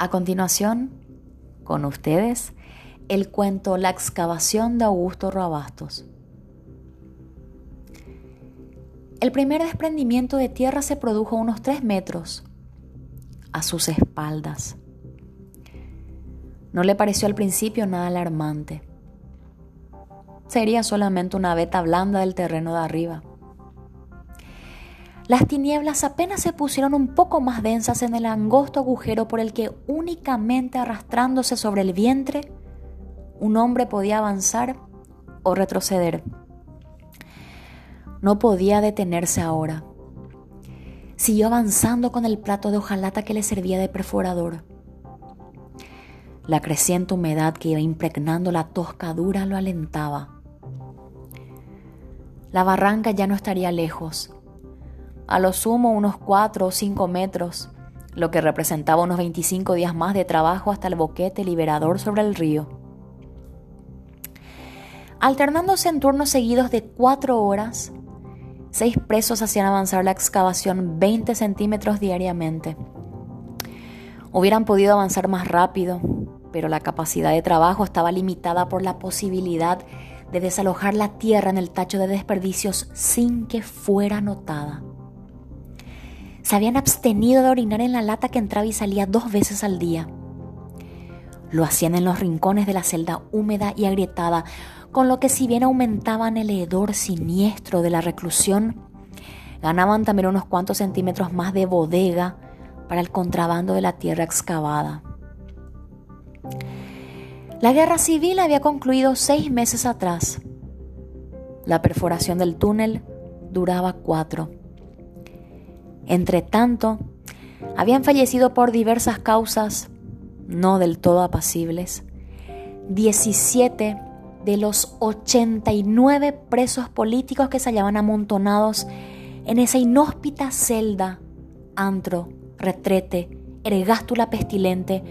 A continuación, con ustedes, el cuento La excavación de Augusto Rabastos. El primer desprendimiento de tierra se produjo a unos tres metros a sus espaldas. No le pareció al principio nada alarmante. Sería solamente una veta blanda del terreno de arriba. Las tinieblas apenas se pusieron un poco más densas en el angosto agujero por el que únicamente arrastrándose sobre el vientre un hombre podía avanzar o retroceder. No podía detenerse ahora. Siguió avanzando con el plato de hojalata que le servía de perforador. La creciente humedad que iba impregnando la toscadura lo alentaba. La barranca ya no estaría lejos a lo sumo unos 4 o 5 metros, lo que representaba unos 25 días más de trabajo hasta el boquete liberador sobre el río. Alternándose en turnos seguidos de 4 horas, seis presos hacían avanzar la excavación 20 centímetros diariamente. Hubieran podido avanzar más rápido, pero la capacidad de trabajo estaba limitada por la posibilidad de desalojar la tierra en el tacho de desperdicios sin que fuera notada se habían abstenido de orinar en la lata que entraba y salía dos veces al día. Lo hacían en los rincones de la celda húmeda y agrietada, con lo que si bien aumentaban el hedor siniestro de la reclusión, ganaban también unos cuantos centímetros más de bodega para el contrabando de la tierra excavada. La guerra civil había concluido seis meses atrás. La perforación del túnel duraba cuatro. Entre tanto, habían fallecido por diversas causas, no del todo apacibles, 17 de los 89 presos políticos que se hallaban amontonados en esa inhóspita celda, antro, retrete, ergástula pestilente,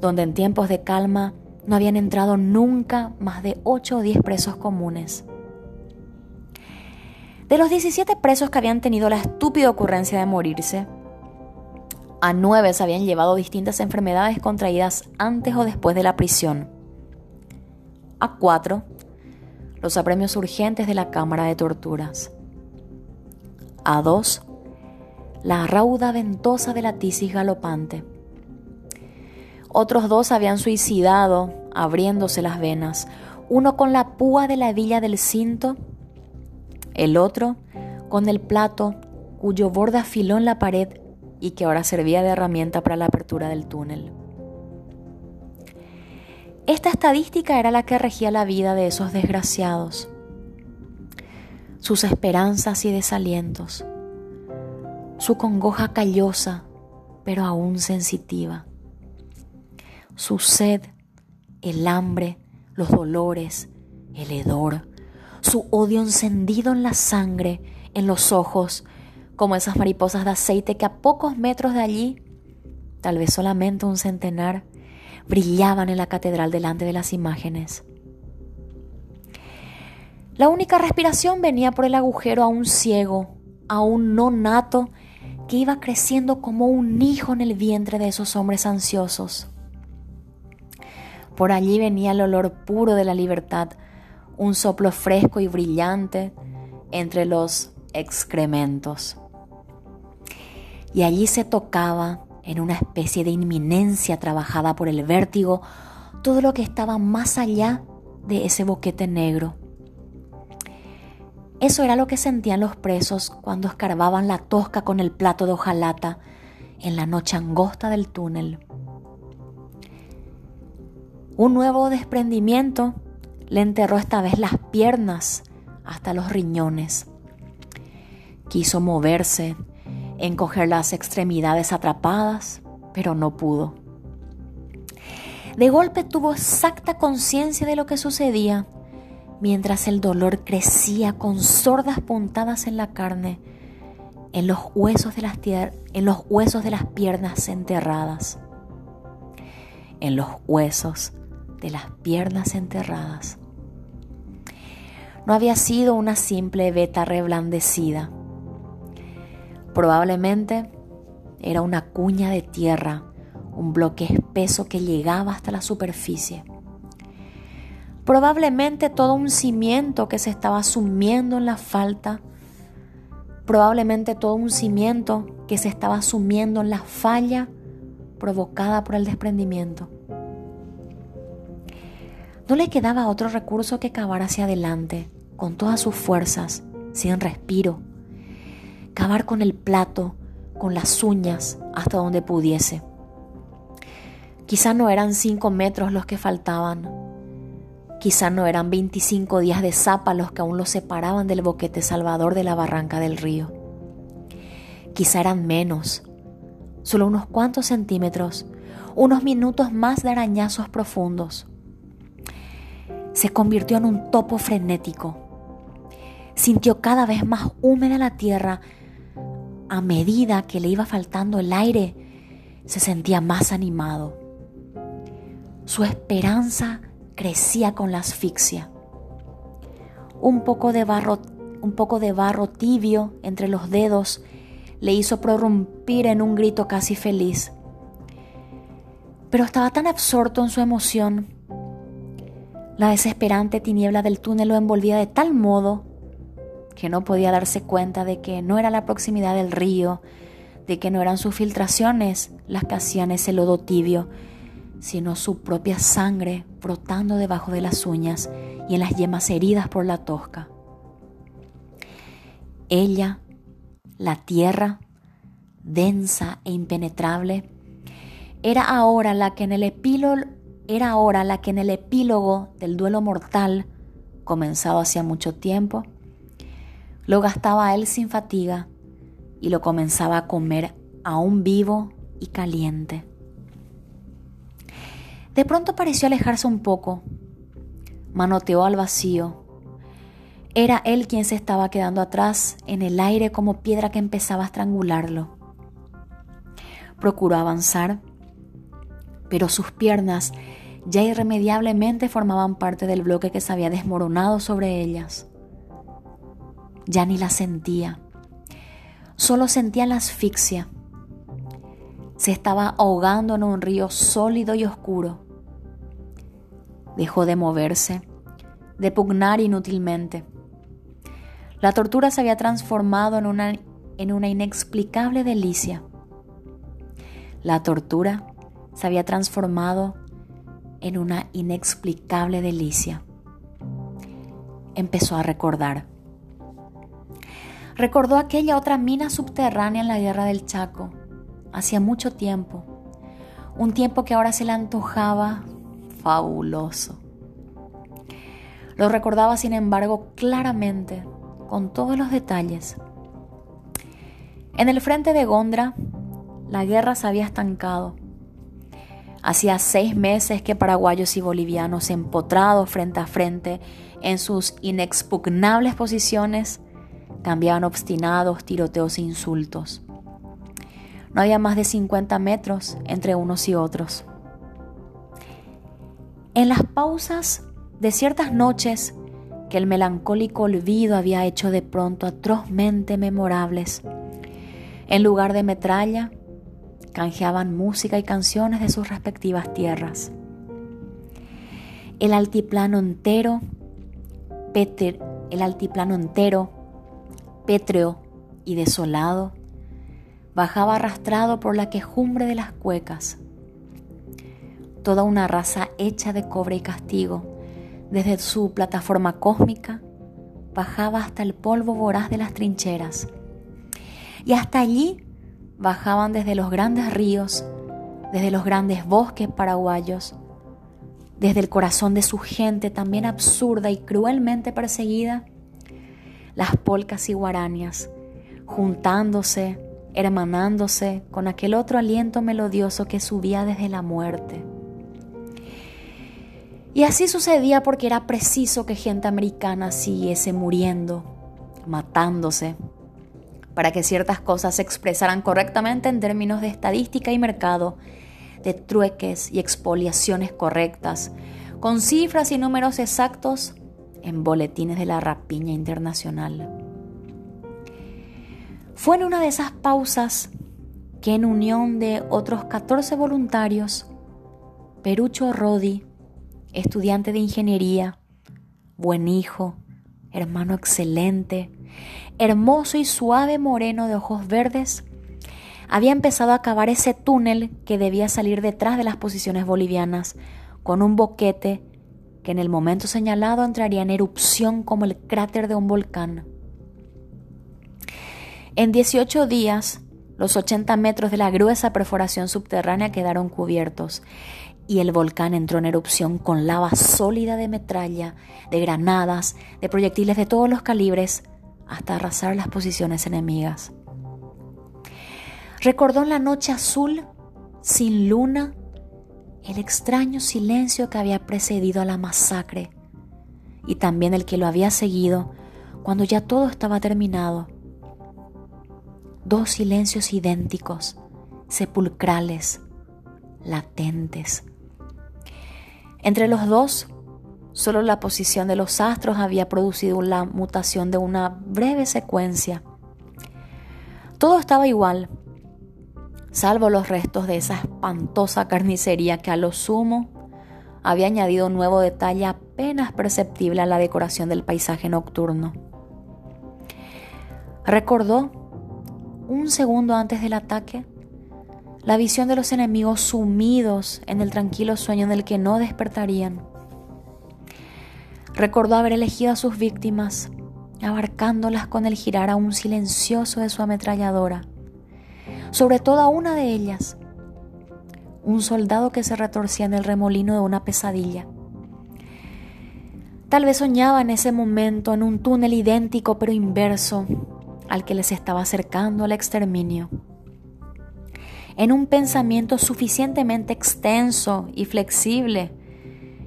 donde en tiempos de calma no habían entrado nunca más de 8 o 10 presos comunes. De los 17 presos que habían tenido la estúpida ocurrencia de morirse, a nueve se habían llevado distintas enfermedades contraídas antes o después de la prisión. A cuatro, los apremios urgentes de la Cámara de Torturas. A dos, la rauda ventosa de la tisis galopante. Otros dos habían suicidado abriéndose las venas, uno con la púa de la hebilla del cinto el otro con el plato cuyo borde afiló en la pared y que ahora servía de herramienta para la apertura del túnel. Esta estadística era la que regía la vida de esos desgraciados, sus esperanzas y desalientos, su congoja callosa pero aún sensitiva, su sed, el hambre, los dolores, el hedor, su odio encendido en la sangre, en los ojos, como esas mariposas de aceite que a pocos metros de allí, tal vez solamente un centenar, brillaban en la catedral delante de las imágenes. La única respiración venía por el agujero a un ciego, a un no nato, que iba creciendo como un hijo en el vientre de esos hombres ansiosos. Por allí venía el olor puro de la libertad, un soplo fresco y brillante entre los excrementos. Y allí se tocaba, en una especie de inminencia trabajada por el vértigo, todo lo que estaba más allá de ese boquete negro. Eso era lo que sentían los presos cuando escarbaban la tosca con el plato de hojalata en la noche angosta del túnel. Un nuevo desprendimiento le enterró esta vez las piernas hasta los riñones. Quiso moverse, encoger las extremidades atrapadas, pero no pudo. De golpe tuvo exacta conciencia de lo que sucedía, mientras el dolor crecía con sordas puntadas en la carne, en los huesos de las, en los huesos de las piernas enterradas. En los huesos de las piernas enterradas no había sido una simple veta reblandecida. Probablemente era una cuña de tierra, un bloque espeso que llegaba hasta la superficie. Probablemente todo un cimiento que se estaba sumiendo en la falta, probablemente todo un cimiento que se estaba sumiendo en la falla provocada por el desprendimiento. No le quedaba otro recurso que cavar hacia adelante, con todas sus fuerzas, sin respiro. Cavar con el plato, con las uñas, hasta donde pudiese. Quizá no eran cinco metros los que faltaban. Quizá no eran 25 días de zapa los que aún lo separaban del boquete salvador de la barranca del río. Quizá eran menos, solo unos cuantos centímetros, unos minutos más de arañazos profundos se convirtió en un topo frenético. Sintió cada vez más húmeda la tierra. A medida que le iba faltando el aire, se sentía más animado. Su esperanza crecía con la asfixia. Un poco de barro, un poco de barro tibio entre los dedos le hizo prorrumpir en un grito casi feliz. Pero estaba tan absorto en su emoción la desesperante tiniebla del túnel lo envolvía de tal modo que no podía darse cuenta de que no era la proximidad del río, de que no eran sus filtraciones las que hacían ese lodo tibio, sino su propia sangre brotando debajo de las uñas y en las yemas heridas por la tosca. Ella, la tierra, densa e impenetrable, era ahora la que en el epílogo era ahora la que en el epílogo del duelo mortal, comenzado hacía mucho tiempo, lo gastaba él sin fatiga y lo comenzaba a comer aún vivo y caliente. De pronto pareció alejarse un poco, manoteó al vacío. Era él quien se estaba quedando atrás en el aire como piedra que empezaba a estrangularlo. Procuró avanzar, pero sus piernas ya irremediablemente formaban parte del bloque que se había desmoronado sobre ellas. Ya ni la sentía, solo sentía la asfixia. Se estaba ahogando en un río sólido y oscuro. Dejó de moverse, de pugnar inútilmente. La tortura se había transformado en una, en una inexplicable delicia. La tortura se había transformado en una inexplicable delicia. Empezó a recordar. Recordó aquella otra mina subterránea en la guerra del Chaco, hacía mucho tiempo, un tiempo que ahora se le antojaba fabuloso. Lo recordaba, sin embargo, claramente, con todos los detalles. En el frente de Gondra, la guerra se había estancado. Hacía seis meses que paraguayos y bolivianos empotrados frente a frente en sus inexpugnables posiciones cambiaban obstinados tiroteos e insultos. No había más de 50 metros entre unos y otros. En las pausas de ciertas noches que el melancólico olvido había hecho de pronto atrozmente memorables, en lugar de metralla, canjeaban música y canciones de sus respectivas tierras. El altiplano entero, el altiplano entero, pétreo y desolado, bajaba arrastrado por la quejumbre de las cuecas. Toda una raza hecha de cobre y castigo, desde su plataforma cósmica, bajaba hasta el polvo voraz de las trincheras. Y hasta allí bajaban desde los grandes ríos, desde los grandes bosques paraguayos, desde el corazón de su gente también absurda y cruelmente perseguida, las polcas y guarañas, juntándose, hermanándose con aquel otro aliento melodioso que subía desde la muerte. Y así sucedía porque era preciso que gente americana siguiese muriendo, matándose, para que ciertas cosas se expresaran correctamente en términos de estadística y mercado, de trueques y expoliaciones correctas, con cifras y números exactos en boletines de la rapiña internacional. Fue en una de esas pausas que en unión de otros 14 voluntarios, Perucho Rodi, estudiante de ingeniería, buen hijo, hermano excelente, hermoso y suave moreno de ojos verdes, había empezado a cavar ese túnel que debía salir detrás de las posiciones bolivianas, con un boquete que en el momento señalado entraría en erupción como el cráter de un volcán. En 18 días, los 80 metros de la gruesa perforación subterránea quedaron cubiertos y el volcán entró en erupción con lava sólida de metralla, de granadas, de proyectiles de todos los calibres, hasta arrasar las posiciones enemigas. Recordó en la noche azul, sin luna, el extraño silencio que había precedido a la masacre y también el que lo había seguido cuando ya todo estaba terminado. Dos silencios idénticos, sepulcrales, latentes. Entre los dos, solo la posición de los astros había producido la mutación de una breve secuencia. Todo estaba igual, salvo los restos de esa espantosa carnicería que a lo sumo había añadido un nuevo detalle apenas perceptible a la decoración del paisaje nocturno. Recordó, un segundo antes del ataque, la visión de los enemigos sumidos en el tranquilo sueño en el que no despertarían. Recordó haber elegido a sus víctimas, abarcándolas con el girar aún silencioso de su ametralladora sobre toda una de ellas, un soldado que se retorcía en el remolino de una pesadilla. Tal vez soñaba en ese momento en un túnel idéntico pero inverso al que les estaba acercando al exterminio. En un pensamiento suficientemente extenso y flexible,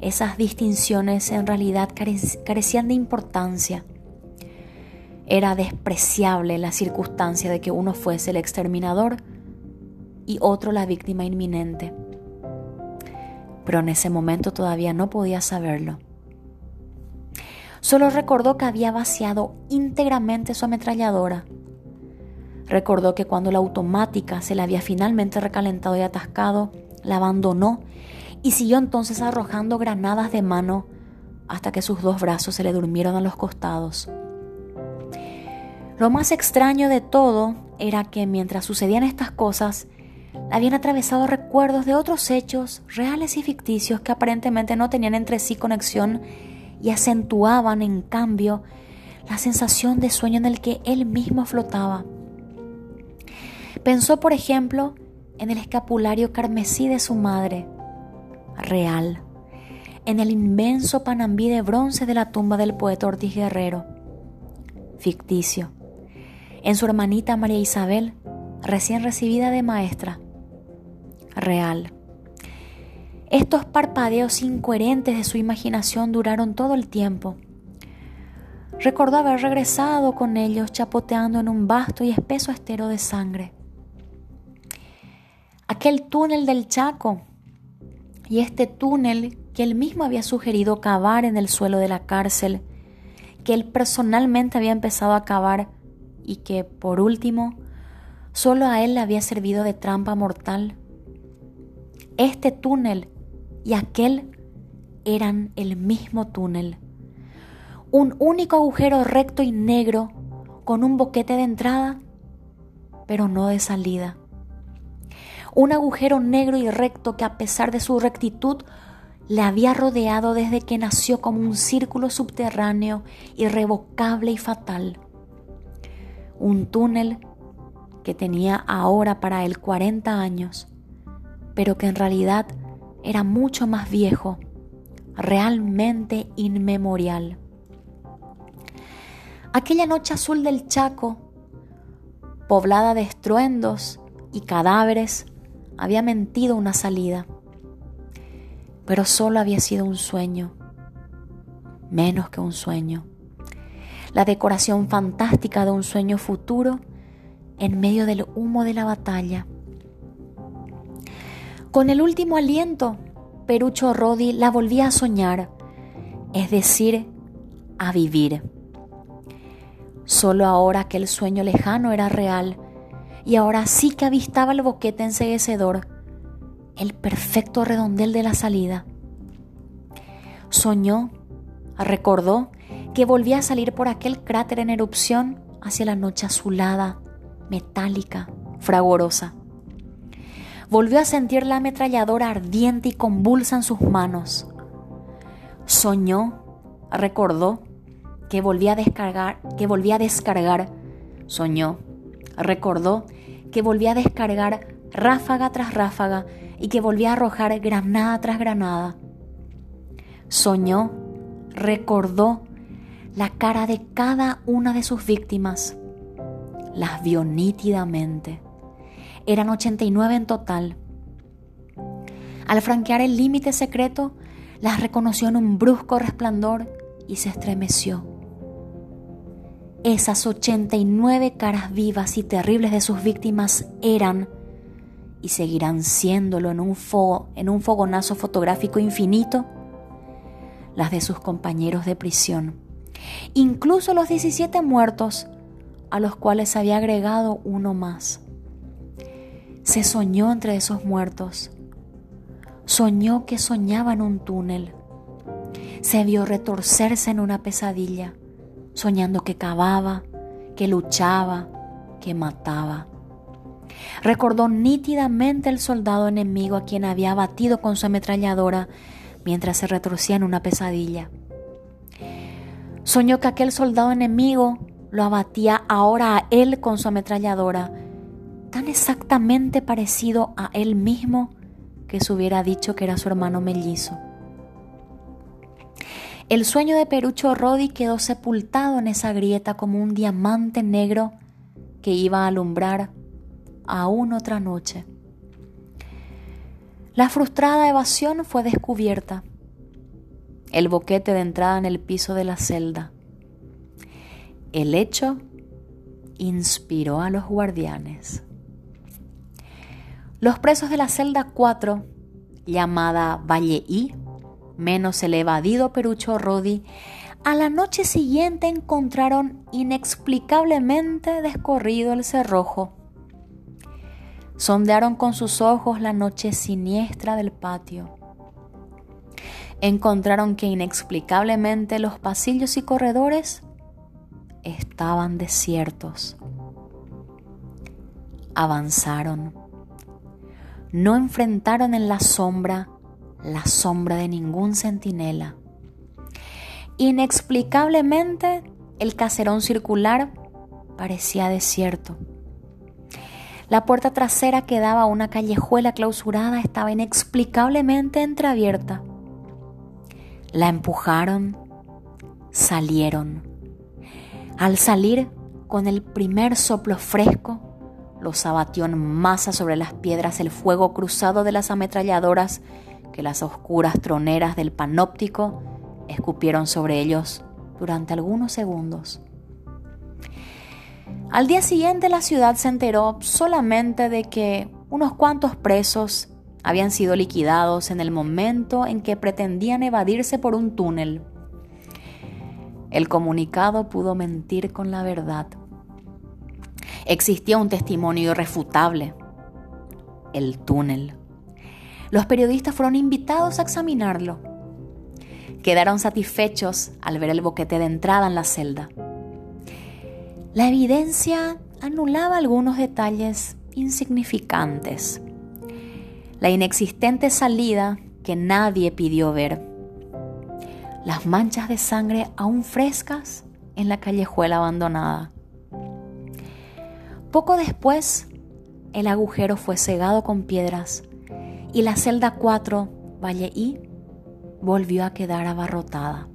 esas distinciones en realidad carecían de importancia era despreciable la circunstancia de que uno fuese el exterminador y otro la víctima inminente. Pero en ese momento todavía no podía saberlo. Solo recordó que había vaciado íntegramente su ametralladora. Recordó que cuando la automática se le había finalmente recalentado y atascado, la abandonó y siguió entonces arrojando granadas de mano hasta que sus dos brazos se le durmieron a los costados. Lo más extraño de todo era que mientras sucedían estas cosas, habían atravesado recuerdos de otros hechos reales y ficticios que aparentemente no tenían entre sí conexión y acentuaban, en cambio, la sensación de sueño en el que él mismo flotaba. Pensó, por ejemplo, en el escapulario carmesí de su madre, real, en el inmenso panambí de bronce de la tumba del poeta Ortiz Guerrero, ficticio en su hermanita María Isabel, recién recibida de maestra. Real. Estos parpadeos incoherentes de su imaginación duraron todo el tiempo. Recordó haber regresado con ellos chapoteando en un vasto y espeso estero de sangre. Aquel túnel del Chaco y este túnel que él mismo había sugerido cavar en el suelo de la cárcel, que él personalmente había empezado a cavar y que, por último, solo a él le había servido de trampa mortal. Este túnel y aquel eran el mismo túnel. Un único agujero recto y negro con un boquete de entrada, pero no de salida. Un agujero negro y recto que a pesar de su rectitud le había rodeado desde que nació como un círculo subterráneo irrevocable y fatal un túnel que tenía ahora para él 40 años, pero que en realidad era mucho más viejo, realmente inmemorial. Aquella noche azul del Chaco, poblada de estruendos y cadáveres, había mentido una salida, pero solo había sido un sueño, menos que un sueño la decoración fantástica de un sueño futuro en medio del humo de la batalla. Con el último aliento, Perucho Rodi la volvía a soñar, es decir, a vivir. Solo ahora que el sueño lejano era real, y ahora sí que avistaba el boquete enseguecedor, el perfecto redondel de la salida. Soñó, recordó que volvía a salir por aquel cráter en erupción hacia la noche azulada, metálica, fragorosa. Volvió a sentir la ametralladora ardiente y convulsa en sus manos. Soñó, recordó que volvía a descargar, que volvía a descargar. Soñó, recordó que volvía a descargar ráfaga tras ráfaga y que volvía a arrojar granada tras granada. Soñó, recordó la cara de cada una de sus víctimas. Las vio nítidamente. Eran 89 en total. Al franquear el límite secreto, las reconoció en un brusco resplandor y se estremeció. Esas 89 caras vivas y terribles de sus víctimas eran y seguirán siéndolo en un, en un fogonazo fotográfico infinito las de sus compañeros de prisión, incluso los 17 muertos a los cuales había agregado uno más. Se soñó entre esos muertos. Soñó que soñaba en un túnel. Se vio retorcerse en una pesadilla, soñando que cavaba, que luchaba, que mataba. Recordó nítidamente el soldado enemigo a quien había abatido con su ametralladora mientras se retorcía en una pesadilla. Soñó que aquel soldado enemigo lo abatía ahora a él con su ametralladora tan exactamente parecido a él mismo que se hubiera dicho que era su hermano mellizo. El sueño de Perucho Rodi quedó sepultado en esa grieta como un diamante negro que iba a alumbrar aún otra noche. La frustrada evasión fue descubierta. El boquete de entrada en el piso de la celda. El hecho inspiró a los guardianes. Los presos de la celda 4, llamada Valle I, menos el evadido Perucho Rodi, a la noche siguiente encontraron inexplicablemente descorrido el cerrojo. Sondearon con sus ojos la noche siniestra del patio. Encontraron que inexplicablemente los pasillos y corredores estaban desiertos. Avanzaron no enfrentaron en la sombra la sombra de ningún centinela. Inexplicablemente, el caserón circular parecía desierto. La puerta trasera que daba a una callejuela clausurada estaba inexplicablemente entreabierta. La empujaron, salieron. Al salir, con el primer soplo fresco, los abatió en masa sobre las piedras el fuego cruzado de las ametralladoras que las oscuras troneras del panóptico escupieron sobre ellos durante algunos segundos. Al día siguiente la ciudad se enteró solamente de que unos cuantos presos habían sido liquidados en el momento en que pretendían evadirse por un túnel. El comunicado pudo mentir con la verdad. Existía un testimonio irrefutable, el túnel. Los periodistas fueron invitados a examinarlo. Quedaron satisfechos al ver el boquete de entrada en la celda. La evidencia anulaba algunos detalles insignificantes. La inexistente salida que nadie pidió ver. Las manchas de sangre aún frescas en la callejuela abandonada. Poco después, el agujero fue cegado con piedras y la celda 4, Valle I, volvió a quedar abarrotada.